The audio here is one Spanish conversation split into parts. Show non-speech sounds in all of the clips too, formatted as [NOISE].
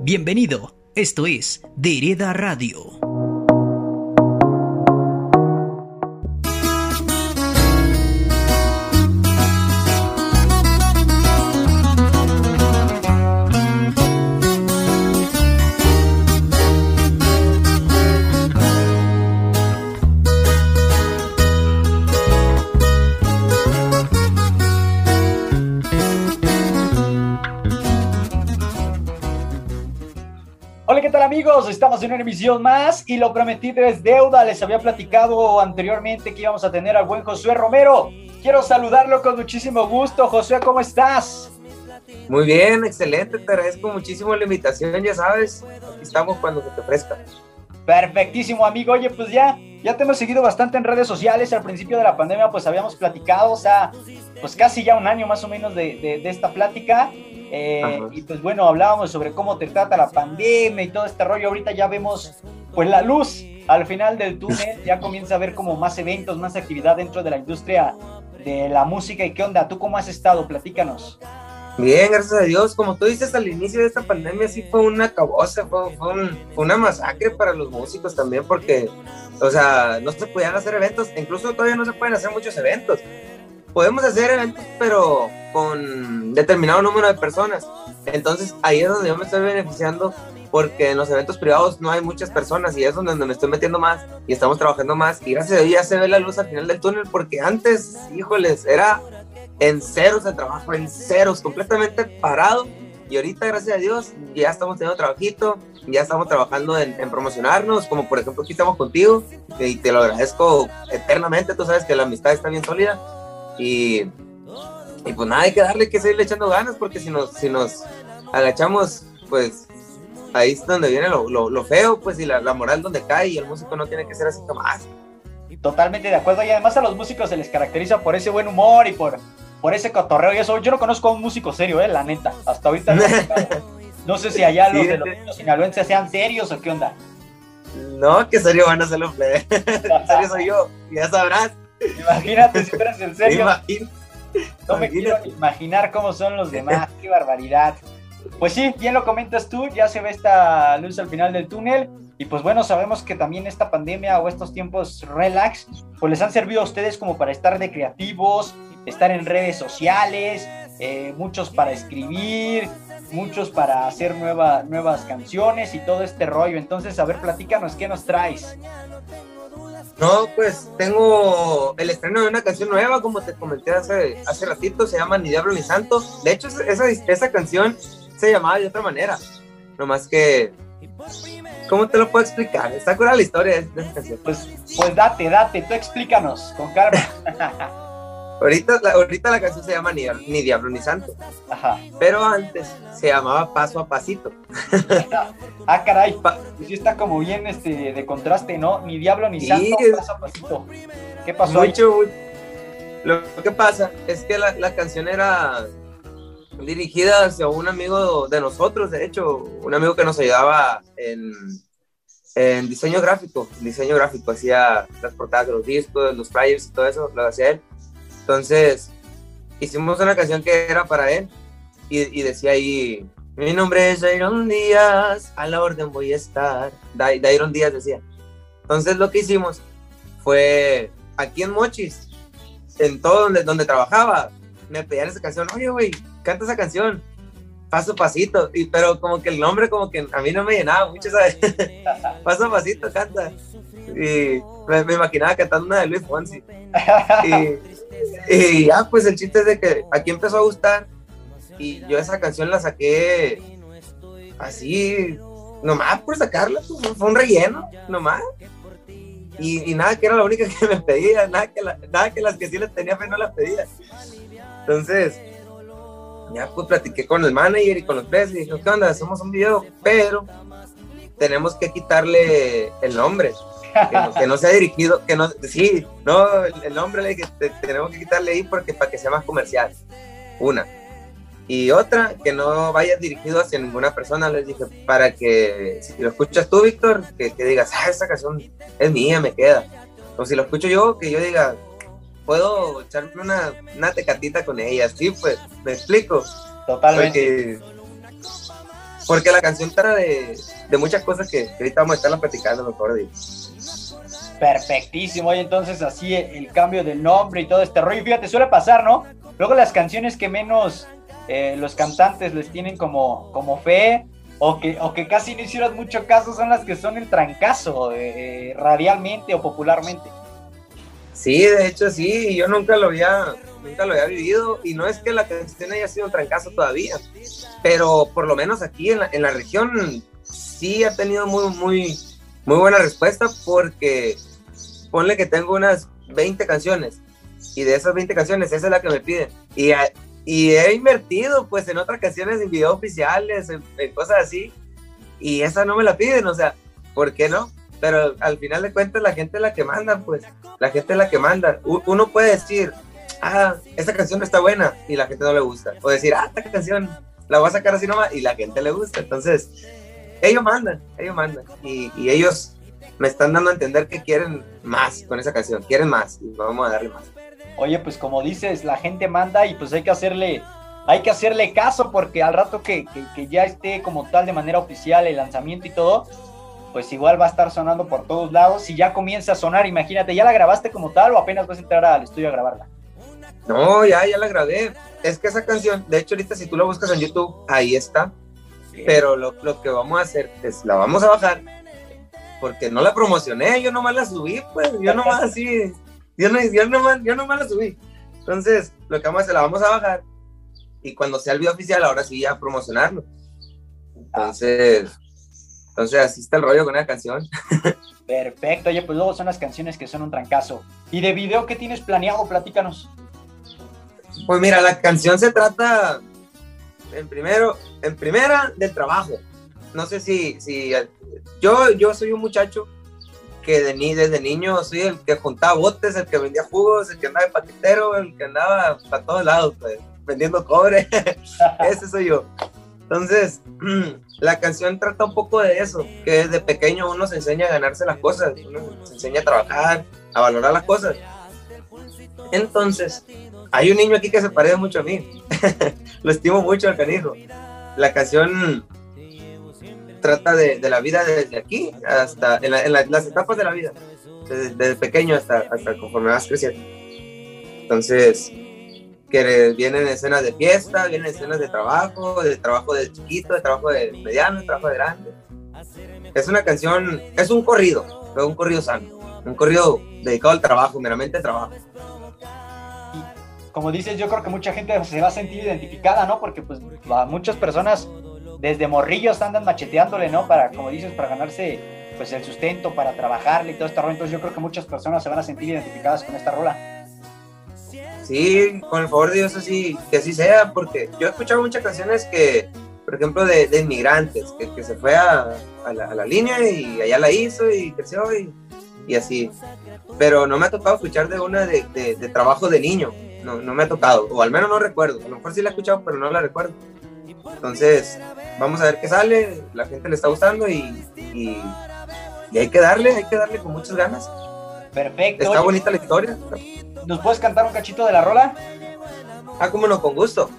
Bienvenido, esto es De Hereda Radio. Estamos en una emisión más y lo prometido es deuda. Les había platicado anteriormente que íbamos a tener al buen Josué Romero. Quiero saludarlo con muchísimo gusto. Josué, ¿cómo estás? Muy bien, excelente. Te agradezco muchísimo la invitación. Ya sabes, aquí estamos cuando se te ofrezca. Perfectísimo, amigo. Oye, pues ya, ya te hemos seguido bastante en redes sociales. Al principio de la pandemia, pues habíamos platicado, o sea, pues casi ya un año más o menos de, de, de esta plática. Eh, y pues bueno, hablábamos sobre cómo te trata la pandemia y todo este rollo. Ahorita ya vemos pues la luz al final del túnel, ya comienza a haber como más eventos, más actividad dentro de la industria de la música. ¿Y qué onda? ¿Tú cómo has estado? Platícanos. Bien, gracias a Dios. Como tú dices al inicio de esta pandemia, sí fue una cabosa, fue, fue, una masacre para los músicos también, porque, o sea, no se podían hacer eventos, incluso todavía no se pueden hacer muchos eventos podemos hacer eventos, pero con determinado número de personas. Entonces ahí es donde yo me estoy beneficiando porque en los eventos privados no hay muchas personas y es donde me estoy metiendo más y estamos trabajando más y gracias a Dios ya se ve la luz al final del túnel porque antes, híjoles, era en ceros el trabajo, en ceros, completamente parado y ahorita gracias a Dios ya estamos teniendo trabajito, ya estamos trabajando en, en, promocionarnos, como por ejemplo aquí estamos contigo y te lo agradezco eternamente, tú sabes que la amistad está bien sólida y, y pues nada, hay que darle que seguirle echando ganas porque si nos, si nos agachamos, pues ahí es donde viene lo, lo, feo, pues y la, la, moral donde cae y el músico no tiene que ser así como más. Totalmente de acuerdo y además a los músicos se les caracteriza por ese buen humor y por, por ese cotorreo y eso. Yo no conozco a un músico serio, eh, la neta, hasta ahorita no, [LAUGHS] no sé si allá los de los sinaloenses sean serios o qué onda. No, que serio van a hacerlo, [LAUGHS] serio soy yo, ya sabrás. Imagínate si fueras en serio. No me quiero imaginar cómo son los demás. [LAUGHS] Qué barbaridad. Pues sí, bien lo comentas tú, ya se ve esta luz al final del túnel. Y pues bueno, sabemos que también esta pandemia o estos tiempos relax, pues les han servido a ustedes como para estar de creativos, estar en redes sociales, eh, muchos para escribir, muchos para hacer nueva, nuevas canciones y todo este rollo. Entonces, a ver, platícanos, ¿qué nos traes? No, pues tengo el estreno de una canción nueva, como te comenté hace, hace ratito, se llama Ni Diablo ni Santo. De hecho, esa, esa canción se llamaba de otra manera, nomás que... ¿Cómo te lo puedo explicar? Está cura la historia de esa canción. Pues, pues date, date, tú explícanos, con calma. [LAUGHS] Ahorita la, ahorita la canción se llama Ni, ni Diablo ni Santo. Ajá. Pero antes se llamaba Paso a Pasito. [LAUGHS] ah, caray. Sí está como bien este, de contraste, ¿no? Ni Diablo ni Santo, Paso a Pasito. ¿Qué pasó? Mucho, Lo que pasa es que la, la canción era dirigida hacia un amigo de nosotros, de hecho, un amigo que nos ayudaba en, en diseño gráfico. Diseño gráfico, hacía las portadas de los discos, los flyers y todo eso, lo hacía él. Entonces, hicimos una canción que era para él y, decía ahí, mi nombre es Dairon Díaz, a la orden voy a estar. Dairon Díaz decía. Entonces lo que hicimos fue aquí en Mochis, en todo donde, donde trabajaba, me pedían esa canción, oye, güey, canta esa canción, paso a pasito, y, pero como que el nombre como que a mí no me llenaba mucho, ¿sabes? [LAUGHS] paso a pasito, canta. Y me, me imaginaba cantando una de Luis Fonsi. Y, [LAUGHS] y ya, pues el chiste es de que aquí empezó a gustar y yo esa canción la saqué así, nomás por sacarla, pues, fue un relleno, nomás. Y, y, nada, que era la única que me pedía, nada que, la, nada que las que sí les tenía fe no las pedía. Entonces, ya pues platiqué con el manager y con los tres y dije, ¿qué onda? Hacemos un video, pero tenemos que quitarle el nombre que no, sea dirigido, que no, sí, no, el, nombre le dije, tenemos que quitarle ahí porque para que sea más comercial, una. Y otra, que no vaya dirigido hacia ninguna persona, les dije, para que si lo escuchas tú, Víctor, que, que digas, ah, esa canción es mía, me queda. O si lo escucho yo, que yo diga, puedo echarme una, una tecatita con ella, sí, pues, me explico. Totalmente. porque la canción trata de, de muchas cosas que, ahorita vamos a estar platicando mejor. De. Perfectísimo, y entonces así el, cambio del nombre y todo este rollo, fíjate, suele pasar, ¿no? Luego las canciones que menos eh, los cantantes les tienen como, como fe o que, o que casi no hicieron mucho caso son las que son el trancazo eh, radialmente o popularmente. Sí, de hecho sí, yo nunca lo había, nunca lo había vivido y no es que la canción haya sido un trancazo todavía, pero por lo menos aquí en la, en la región sí ha tenido muy, muy, muy buena respuesta porque ponle que tengo unas 20 canciones y de esas 20 canciones esa es la que me piden y, y he invertido pues en otras canciones en videos oficiales, en, en cosas así y esa no me la piden, o sea, ¿por qué no? Pero al final de cuentas la gente es la que manda, pues, la gente es la que manda. Uno puede decir, ah, esta canción está buena y la gente no le gusta, o decir, ah, esta canción la voy a sacar así nomás y la gente le gusta. Entonces, ellos mandan, ellos mandan y, y ellos me están dando a entender que quieren más con esa canción, quieren más y vamos a darle más. Oye, pues como dices, la gente manda y pues hay que hacerle hay que hacerle caso porque al rato que, que, que, ya esté como tal de manera oficial el lanzamiento y todo, pues igual va a estar sonando por todos lados. Si ya comienza a sonar, imagínate, ¿ya la grabaste como tal o apenas vas a entrar al estudio a grabarla? No, ya, ya la grabé. Es que esa canción, de hecho, ahorita si tú la buscas en YouTube, ahí está. Pero lo, lo, que vamos a hacer es la vamos a bajar porque no la promocioné, yo nomás la subí, pues, yo nomás así, yo, no, yo, nomás, yo nomás la subí. Entonces, lo que vamos a hacer, la vamos a bajar y cuando sea el video oficial, ahora sí ya promocionarlo. Entonces, entonces así está el rollo con la canción. [LAUGHS] Perfecto, oye, pues luego son las canciones que son un trancazo. ¿Y de video qué tienes planeado? Platícanos. Pues mira, la canción se trata en primero, en primera del trabajo. No sé si, si yo, yo soy un muchacho que de ni, desde niño soy el que juntaba botes, el que vendía jugos, el que andaba de paquetero, el que andaba para todos lados, pues, vendiendo cobre. [LAUGHS] Ese soy yo. Entonces, [CLEARS THROAT] la canción trata un poco de eso, que desde pequeño uno se enseña a ganarse las cosas, uno se enseña a trabajar, a valorar las cosas. Entonces, hay un niño aquí que se parece mucho a mí, [LAUGHS] lo estimo mucho al canijo. La canción trata de, la vida desde aquí hasta en, las etapas de la vida, desde, pequeño hasta conforme vas creciendo. Entonces, que vienen escenas de fiesta, vienen escenas de trabajo, de trabajo de chiquito, de trabajo de mediano, de trabajo de grande. Es una canción, es un corrido, pero un corrido sano, un corrido dedicado al trabajo, meramente al trabajo. Y como dices, yo creo que mucha gente se va a sentir identificada, ¿no? Porque pues muchas personas desde morrillos andan macheteándole, ¿no? Para, como dices, para ganarse pues el sustento, para trabajarle y todo este rollo. Entonces yo creo que muchas personas se van a sentir identificadas con esta rola. Sí, con el favor de Dios, así, que así sea, porque yo he escuchado muchas canciones que, por ejemplo, de, inmigrantes, que, se fue a, la, línea y allá la hizo y creció y, así. Pero no me ha tocado escuchar de una de, trabajo de niño, no, no, me ha tocado, o al menos no recuerdo, a lo mejor sí la he escuchado, pero no la recuerdo. Entonces, vamos a ver qué sale, la gente le está gustando y, y, hay que darle, hay que darle con muchas ganas. Perfecto. Está bonita la historia. ¿Nos puedes cantar un cachito de la rola? Ah, cómo no, con gusto.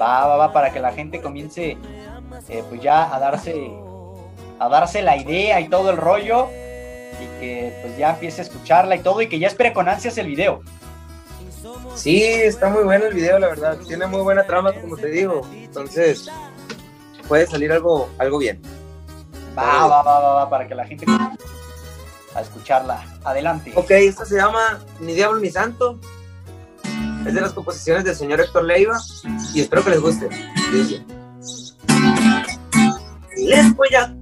Va, va, va, para que la gente comience eh, pues ya a darse, a darse la idea y todo el rollo y que pues ya empiece a escucharla y todo y que ya espere con ansias el video. Sí, está muy bueno el video, la verdad. Tiene muy buena trama, como te digo. Entonces, puede salir algo, algo bien. Va, va, va, va, va, para que la gente a escucharla. Adelante. Ok, esta se llama Ni Diablo ni Santo. Es de las composiciones del señor Héctor Leiva y espero que les guste. Les voy a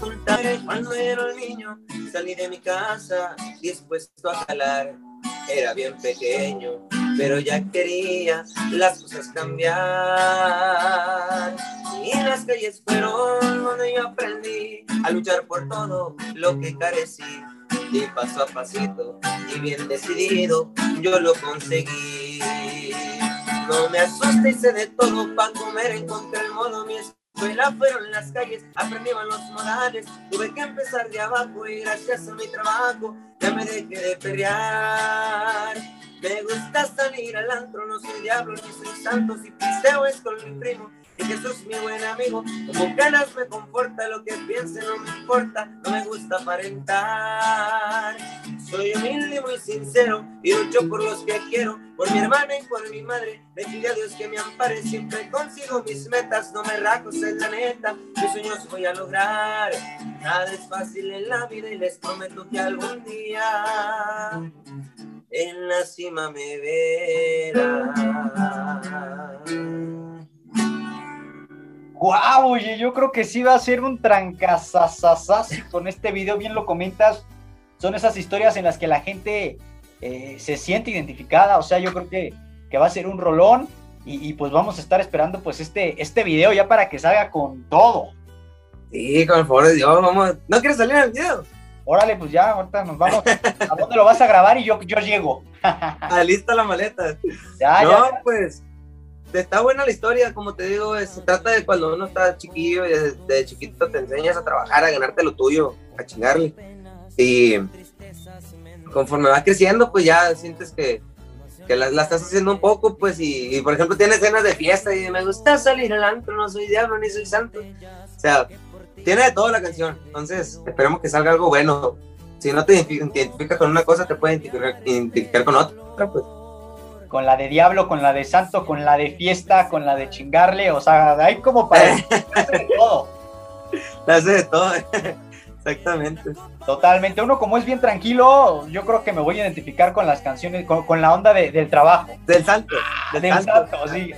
contar cuando era un niño, salí de mi casa dispuesto a jalar. Era bien pequeño, pero ya quería las cosas cambiar. Y las calles fueron donde yo aprendí a luchar por todo lo que carecí. Y paso a pasito y bien decidido yo lo conseguí. No me asuste y sé de todo para comer, encontré el modo mi escuela fueron las calles, aprendí los modales, tuve que empezar de abajo y gracias a mi trabajo ya me dejé de perrear. Me gusta salir al antro, no soy diablo ni soy santo, si pisteo es con mi primo que sos mi buen amigo. Como ganas me conforta, lo que piense no me importa, no me gusta aparentar. Soy humilde y muy sincero y lucho por los que quiero, por mi hermana y por mi madre. Le pido a Dios que me ampare, siempre consigo mis metas, no me rajo, en la neta, mis sueños voy a lograr. Nada es fácil en la vida y les prometo que algún día en la cima me verás. Guau, oye, yo creo que sí va a ser un trancasasasas con este video, bien lo comentas. Son esas historias en las que la gente eh, se siente identificada, o sea, yo creo que, que va a ser un rolón y, pues vamos a estar esperando pues este, este video ya para que salga con todo. Sí, con el favor de Dios, vamos. ¿No quieres salir el video? Órale, pues ya, ahorita nos vamos. ¿A dónde lo vas a grabar? Y yo, yo llego. [LAUGHS] ah, lista la maleta. Ya, no, pues, está buena la historia, como te digo, se trata de cuando uno está chiquillo y desde, chiquito te enseñas a trabajar, a ganarte lo tuyo, a chingarle. Y conforme va creciendo, pues ya sientes que, que la, estás haciendo un poco, pues, y, por ejemplo tienes escenas de fiesta y me gusta salir al antro, no soy diablo ni soy santo. O sea, tiene de todo la canción, entonces esperemos que salga algo bueno. Si no te identificas con una cosa, te puede identificar, con otra, pues. Con la de diablo, con la de santo, con la de fiesta, con la de chingarle, o sea, hay como para [LAUGHS] de todo. La hace de todo, [LAUGHS] exactamente. Totalmente, uno como es bien tranquilo, yo creo que me voy a identificar con las canciones, con, la onda del trabajo. Del santo. Del, santo, sí.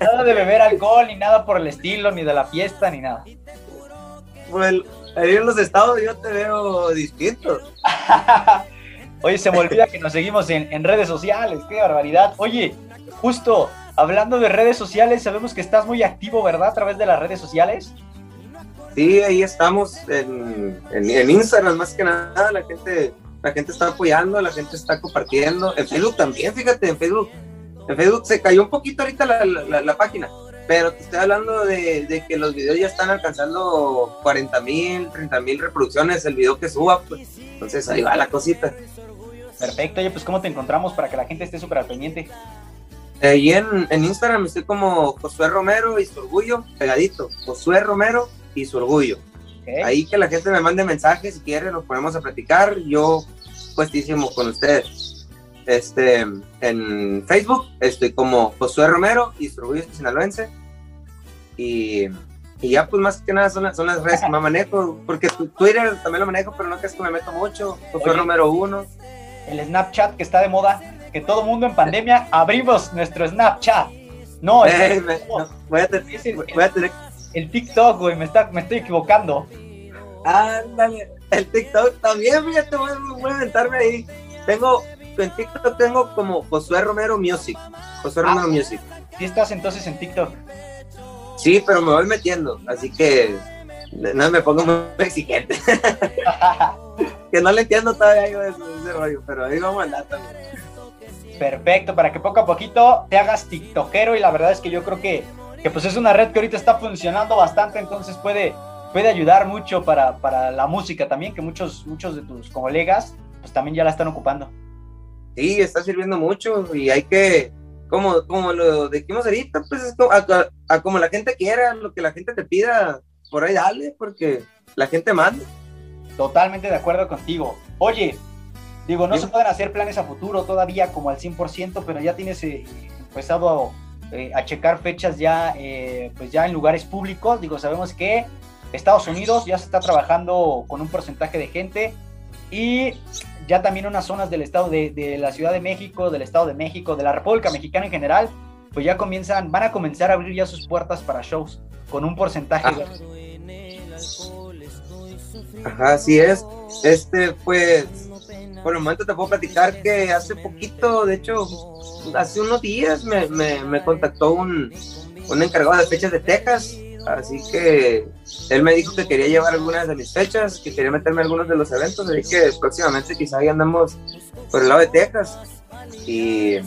nada de beber alcohol, ni nada por el estilo, ni de la fiesta, ni nada pues ahí en los estados yo te veo distinto. [LAUGHS] Oye, se me olvida que nos seguimos en, redes sociales, qué barbaridad. Oye, justo hablando de redes sociales, sabemos que estás muy activo, ¿verdad? A través de las redes sociales. Sí, ahí estamos en, en, Instagram más que nada, la gente, la gente está apoyando, la gente está compartiendo. En Facebook también, fíjate, en Facebook. En Facebook se cayó un poquito ahorita la, la página, pero te estoy hablando de, que los videos ya están alcanzando 40 mil, 30 mil reproducciones el video que suba, pues. Entonces ahí va la cosita. Perfecto, oye, pues ¿cómo te encontramos para que la gente esté súper al pendiente? Ahí en, en, Instagram estoy como Josué Romero y su orgullo, pegadito. Josué Romero y su orgullo. Ahí que la gente me mande mensajes si quiere, nos ponemos a platicar. Yo, puestísimo con ustedes. Este, en Facebook estoy como Josué Romero y orgullo sinaloense. Y, y, ya, pues más que nada son, son las redes que más manejo, porque Twitter también lo manejo, pero no es que me meto mucho. Josué Romero 1. El Snapchat que está de moda, que todo mundo en pandemia abrimos nuestro Snapchat. No, eh, voy, a tener, el TikTok, güey, me, está, me estoy equivocando. Ándale, el TikTok también, fíjate, voy, voy a inventarme ahí. Tengo en TikTok tengo como Josué Romero Music. Josué Romero ah, Music. ¿Sí estás entonces en TikTok? Sí, pero me voy metiendo, así que no me pongo muy exigente. [LAUGHS] que no le entiendo todavía yo ese, rollo, pero ahí vamos a andar también. Perfecto, para que poco a poquito te hagas tiktokero y la verdad es que yo creo que, que pues es una red que ahorita está funcionando bastante, entonces puede, puede ayudar mucho para, para la música también, que muchos, muchos de tus colegas pues también ya la están ocupando sí, está sirviendo mucho y hay que, como, como lo dijimos ahorita, pues es a, como la gente quiera, lo que la gente te pida, por ahí dale, porque la gente manda. Totalmente de acuerdo contigo. Oye, digo, no se pueden hacer planes a futuro todavía como al 100%, pero ya tienes eh, empezado eh, a checar fechas ya, eh, pues ya en lugares públicos. Digo, sabemos que Estados Unidos ya se está trabajando con un porcentaje de gente y ya también unas zonas del estado de, la Ciudad de México, del Estado de México, de la República Mexicana en general, pues ya comienzan, van a comenzar a abrir ya sus puertas para shows con un porcentaje. Ajá, así es. Este, pues, por el momento te puedo platicar que hace poquito, de hecho, hace unos días me, me, me contactó un, un encargado de fechas de Texas Así que él me dijo que quería llevar algunas de mis fechas, que quería meterme en algunos de los eventos, así que próximamente quizá ahí andamos por el lado de Texas. Y,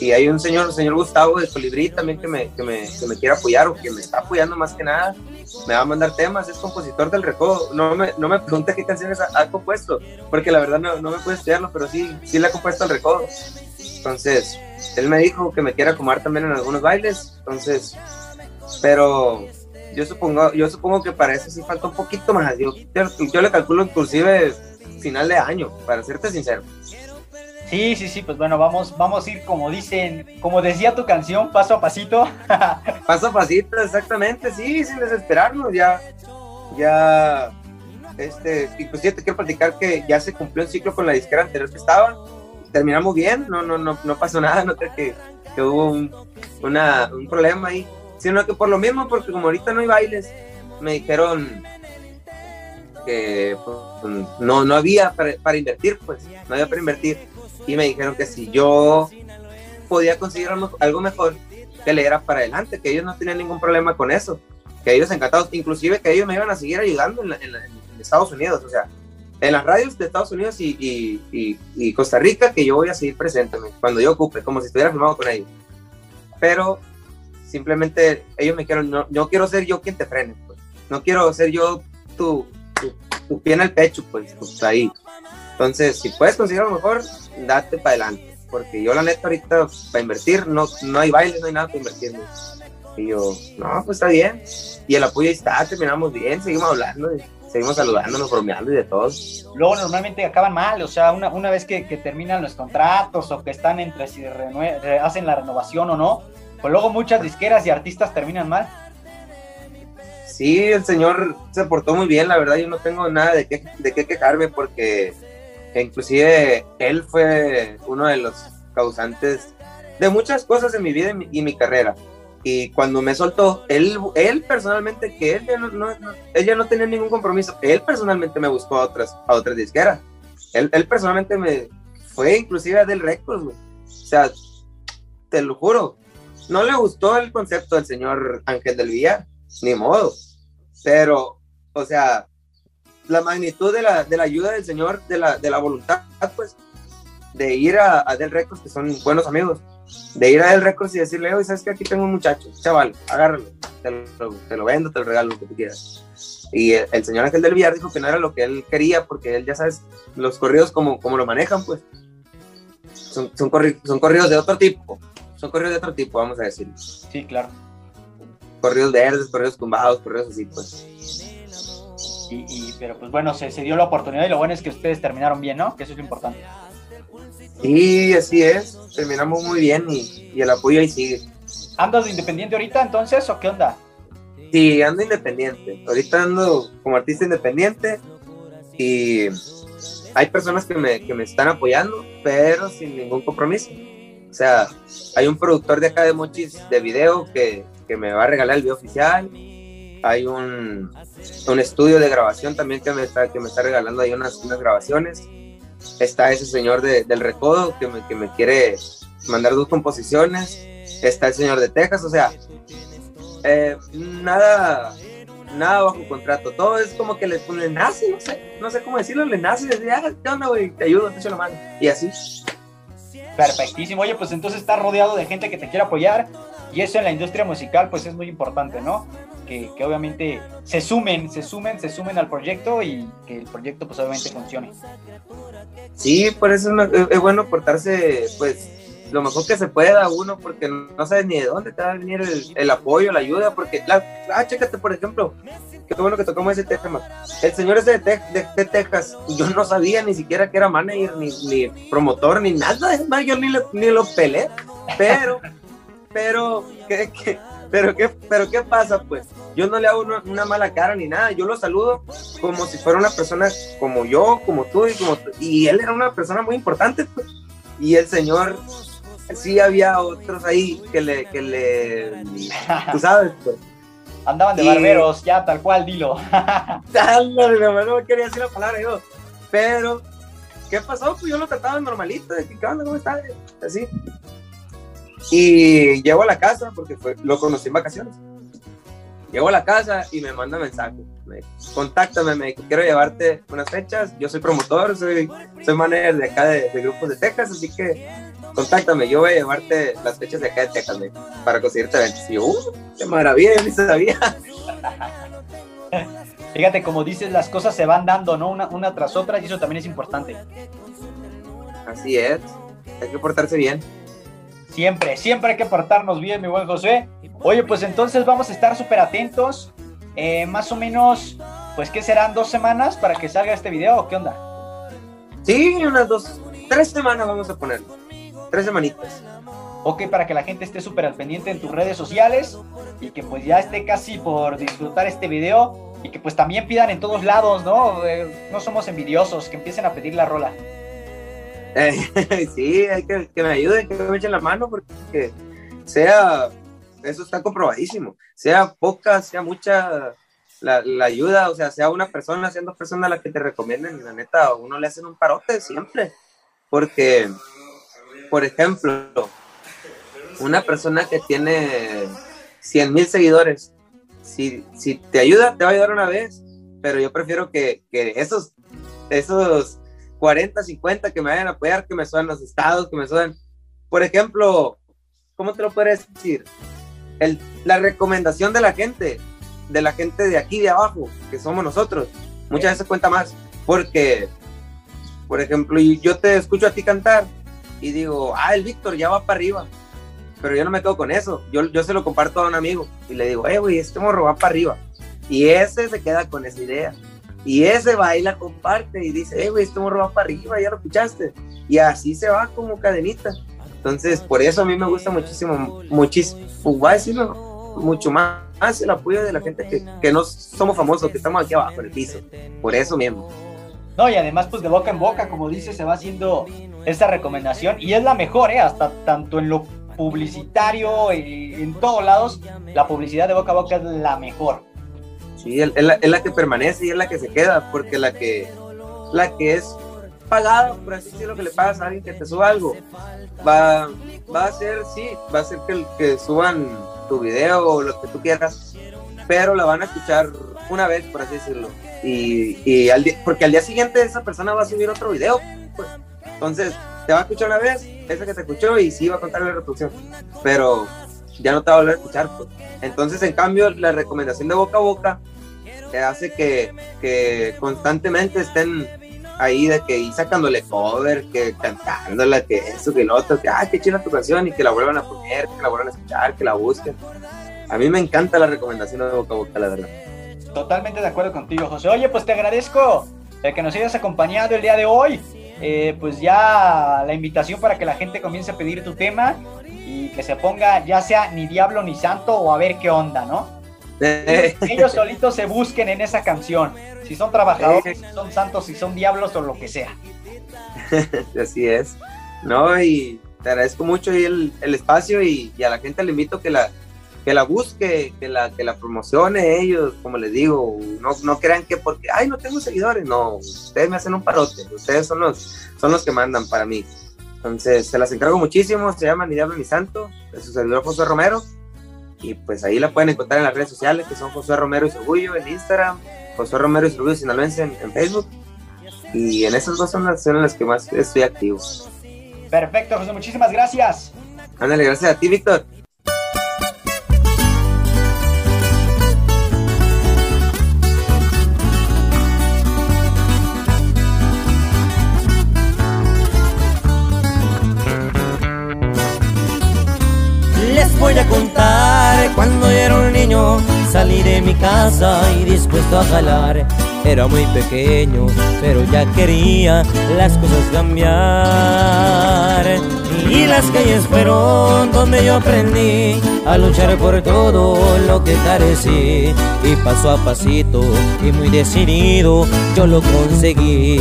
y hay un señor, el señor Gustavo de Colibrí también que me, que, me, que me quiere apoyar o que me está apoyando más que nada. Me va a mandar temas, es compositor del recodo. No me, no me pregunte qué canciones ha, compuesto, porque la verdad no, no me puede estudiarlo, pero sí, sí le ha compuesto el recodo. Entonces, él me dijo que me quiera acomodar también en algunos bailes. Entonces, pero yo supongo, yo supongo que para eso sí falta un poquito más. Yo, yo le calculo inclusive final de año, para serte sincero. Sí, sí, sí, pues bueno, vamos, vamos a ir como dicen, como decía tu canción, paso a pasito. [LAUGHS] paso a pasito, exactamente, sí, sin desesperarnos, ya, ya, este, inclusive te quiero platicar que ya se cumplió el ciclo con la disquera anterior que estaba, terminamos bien, no, no, no, no pasó nada, no creo que, que hubo un, una, un problema ahí, sino que por lo mismo, porque como ahorita no hay bailes, me dijeron, que pues, no, no había para, invertir, pues, no había para invertir. Y me dijeron que si yo podía conseguir algo mejor, que le era para adelante, que ellos no tenían ningún problema con eso, que ellos encantados, inclusive que ellos me iban a seguir ayudando en, Estados Unidos, o sea, en las radios de Estados Unidos y, y, y, Costa Rica, que yo voy a seguir presente cuando yo ocupe, como si estuviera filmado con ellos. Pero simplemente ellos me dijeron, no, no quiero ser yo quien te frene, pues. no quiero ser yo tu, tu, pie en el pecho, pues, pues ahí. Entonces, si puedes conseguir lo mejor, date para adelante. Porque yo, la neta, ahorita para invertir, no, no hay baile, no hay nada para invertir. Y yo, no, pues está bien. Y el apoyo está, terminamos bien, seguimos hablando, seguimos saludándonos, bromeando y de todo. Luego, normalmente acaban mal, o sea, una, una vez que, que terminan los contratos o que están entre si hacen la renovación o no, pues luego muchas disqueras y artistas terminan mal sí, el señor se portó muy bien, la verdad yo no tengo nada de qué, de qué quejarme porque inclusive él fue uno de los causantes de muchas cosas en mi vida y mi, carrera. Y cuando me soltó, él, él personalmente, que él ya no, no, no tenía ningún compromiso, él personalmente me buscó a otras, a otras disqueras. Él, él personalmente me fue inclusive a Del Records, O sea, te lo juro, no le gustó el concepto del señor Ángel del Villar, ni modo. Pero, o sea, la magnitud de la, de la ayuda del Señor, de la, de la voluntad, pues, de ir a, Del Records, que son buenos amigos, de ir a Del Records y decirle, oye, ¿sabes que Aquí tengo un muchacho, chaval, agárralo, te lo, te lo vendo, te lo regalo, lo que tú quieras. Y el, señor Ángel del Villar dijo que no era lo que él quería, porque él, ya sabes, los corridos como, como lo manejan, pues, son, son corridos de otro tipo, son corridos de otro tipo, vamos a decir. Sí, claro corridos verdes, corridos tumbados, corridos así, pues. Y, pero pues bueno, se, se, dio la oportunidad y lo bueno es que ustedes terminaron bien, ¿no? Que eso es lo importante. Sí, así es, terminamos muy bien y, y el apoyo ahí sigue. ¿Andas de independiente ahorita entonces o qué onda? Sí, ando independiente. Ahorita ando como artista independiente y hay personas que me, que me están apoyando, pero sin ningún compromiso. Sea, hay un productor de acá de Mochis de video que, que me va a regalar el video oficial. Hay un, un estudio de grabación también que me está, que me está regalando ahí unas, unas grabaciones. Está ese señor de, del Recodo que me, que me quiere mandar dos composiciones. Está el señor de Texas, o sea, eh, nada, nada bajo contrato. Todo es como que le, le, nace, no sé, no sé cómo decirlo, le nace. Decir, ah, ¿qué onda, güey? Te ayudo, te echo la mano. Y así. Perfectísimo. Oye, pues entonces está rodeado de gente que te quiere apoyar y eso en la industria musical pues es muy importante, ¿no? Que, que, obviamente se sumen, se sumen, se sumen al proyecto y que el proyecto pues obviamente funcione. Sí, por eso es, bueno portarse pues lo mejor que se pueda uno porque no sabes ni de dónde te va a venir el, apoyo, la ayuda, porque, la, ah, chécate por ejemplo, qué bueno que tocamos ese tema. El señor ese de, de, Texas, yo no sabía ni siquiera que era manager, ni, ni promotor, ni nada, es más, yo ni lo, ni lo pelé, pero [LAUGHS] pero ¿qué, pero, ¿qué, pero ¿qué pasa? Pues yo no le hago una, mala cara ni nada, yo lo saludo como si fuera una persona como yo, como tú y como y él era una persona muy importante, pues. y el señor sí había otros ahí que le, que le, tú sabes, pues. Andaban de barberos, ya tal cual, dilo. [LAUGHS] no quería decir la palabra yo, pero ¿qué pasó? Pues yo lo trataba normalito, de que, ¿qué onda? ¿Cómo estás? Así. Y llego a la casa, porque fue, lo conocí en vacaciones. Llego a la casa y me manda mensaje. Me contáctame, me quiero llevarte unas fechas. Yo soy promotor, soy, soy manager de acá de, grupos de Texas, así que contáctame. Yo voy a llevarte las fechas de acá de Texas para conseguirte eventos. Y yo, uh, qué maravilla, yo ni sabía. [LAUGHS] Fíjate, como dices, las cosas se van dando, ¿no? Una, una tras otra, y eso también es importante. Así es, hay que portarse bien. Siempre, siempre hay que portarnos bien, mi buen José. Oye, pues entonces vamos a estar súper atentos. Eh, más o menos, pues, ¿qué serán? ¿Dos semanas para que salga este video o qué onda? Sí, unas dos, tres semanas vamos a ponerlo. Tres semanitas. Ok, para que la gente esté súper al pendiente en tus redes sociales y que pues ya esté casi por disfrutar este video y que pues también pidan en todos lados, ¿no? Eh, no somos envidiosos, que empiecen a pedir la rola. [LAUGHS] sí, hay que, que me ayuden, que me echen la mano porque sea, eso está comprobadísimo, sea poca, sea mucha la, ayuda, o sea, sea una persona, sean dos personas las que te recomienden, la neta, uno le hacen un parote siempre, porque, por ejemplo, una persona que tiene 100 mil seguidores, si, si te ayuda, te va a ayudar una vez, pero yo prefiero que, que esos, esos 40, 50 que me vayan a apoyar, que me suenan los estados, que me suenan, por ejemplo, ¿cómo te lo puedes decir? El, la recomendación de la gente, de la gente de aquí de abajo, que somos nosotros, muchas veces cuenta más, porque, por ejemplo, yo te escucho a ti cantar y digo, ah, el Víctor ya va para arriba, pero yo no me quedo con eso, yo, yo se lo comparto a un amigo y le digo, eh, güey, este morro va para arriba, y ese se queda con esa idea. Y ese va y la comparte y dice, eh, güey, este morro va para arriba, ya lo escuchaste. Y así se va como cadenita. Entonces, por eso a mí me gusta muchísimo, muchísimo, pues, voy decirlo, mucho más, el apoyo de la gente que, que no somos famosos, que estamos aquí abajo en el piso. Por eso mismo. No, y además, pues de boca en boca, como dice, se va haciendo esta recomendación y es la mejor, ¿eh? Hasta tanto en lo publicitario y en todos lados, la publicidad de boca a boca es la mejor. Sí, es la, es la que permanece y es la que se queda, porque la que, la que es pagada, por así decirlo, que le pagas a alguien que te suba algo, va, va a ser, sí, va a ser que, que suban tu video o lo que tú quieras, pero la van a escuchar una vez, por así decirlo. Y, y al porque al día siguiente esa persona va a subir otro video, pues. Entonces, te va a escuchar una vez, esa que te escuchó, y sí va a contar la reproducción. Pero ya no te va a volver a escuchar, pues. Entonces, en cambio, la recomendación de boca a boca te hace que, que constantemente estén ahí de que y sacándole cover, que cantándola, que eso, que lo otro, que ay, qué chida tu canción y que la vuelvan a poner, que la vuelvan a escuchar, que la busquen. A mí me encanta la recomendación de boca a boca, la verdad. Totalmente de acuerdo contigo, José. Oye, pues te agradezco el que nos hayas acompañado el día de hoy. Eh, pues ya la invitación para que la gente comience a pedir tu tema y que se ponga ya sea ni diablo ni santo o a ver qué onda, ¿no? ellos solitos se busquen en esa canción. Si son trabajadores, si son santos, si son diablos o lo que sea. [LAUGHS] Así es. No, y te agradezco mucho el, el espacio y, a la gente le invito que la, que la busque, que la, que la promocione ellos, como les digo, no, no crean que porque, ay, no tengo seguidores, no, ustedes me hacen un parote, ustedes son los, son los que mandan para mí. Entonces, se las encargo muchísimo, se llama Ni Diablo ni Santo, es su servidor José Romero, y pues ahí la pueden encontrar en las redes sociales, que son José Romero y Orgullo en Instagram, José Romero y Orgullo Sinaloense en, en Facebook. Y en esas dos son las, son las que más estoy activo. Perfecto, José, muchísimas gracias. Ándale, gracias a ti, Víctor. Voy a contar. Cuando yo era un niño salí de mi casa y dispuesto a jalar. Era muy pequeño pero ya quería las cosas cambiar y las calles fueron donde yo aprendí a luchar por todo lo que carecí. Y paso a pasito y muy decidido yo lo conseguí.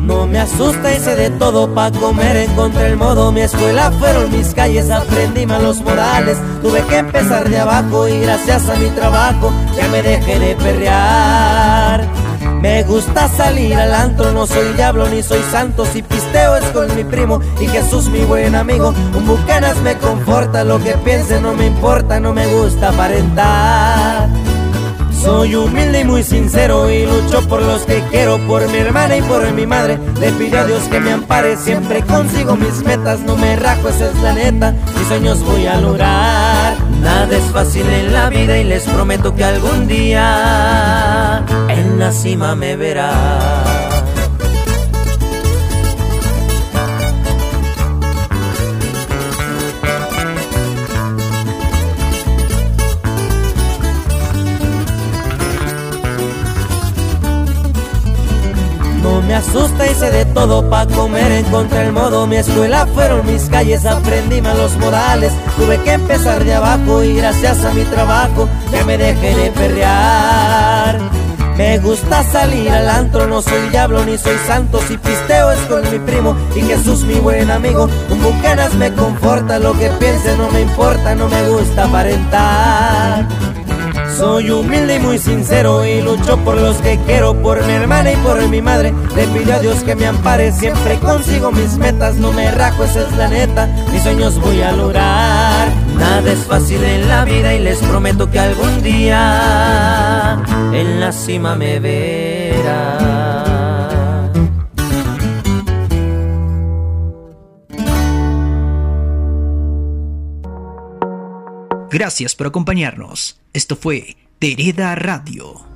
No me asusta ese de todo pa' comer encontré el modo. Mi escuela fueron mis calles aprendí malos morales tuve que empezar de abajo y gracias a mi trabajo ya me dejé de perrear me gusta salir al antro, no soy diablo ni soy santo. Si pisteo es con mi primo y Jesús mi buen amigo. Un bucanas me conforta, lo que piense no me importa, no me gusta aparentar. Soy humilde y muy sincero y lucho por los que quiero, por mi hermana y por mi madre. Le pido a Dios que me ampare, siempre consigo mis metas, no me rajo, esa es la neta. Mis sueños voy a lograr. Nada es fácil en la vida y les prometo que algún día una cima me verás. me asusta hice de todo pa' comer, encontré el modo, mi escuela fueron mis calles, aprendí malos modales, tuve que empezar de abajo y gracias a mi trabajo ya me dejé de perrear. Me gusta salir al antro, no soy diablo ni soy santo. Si pisteo es con mi primo y Jesús mi buen amigo. Un bucanas me conforta, lo que piense no me importa, no me gusta aparentar. Soy humilde y muy sincero y lucho por los que quiero, por mi hermana y por mi madre. Le pido a Dios que me ampare, siempre consigo mis metas, no me rajo, esa es la neta, mis sueños voy a lograr. Nada es fácil en la vida y les prometo que algún día en la cima me verá. Gracias por acompañarnos. Esto fue Tereda Radio.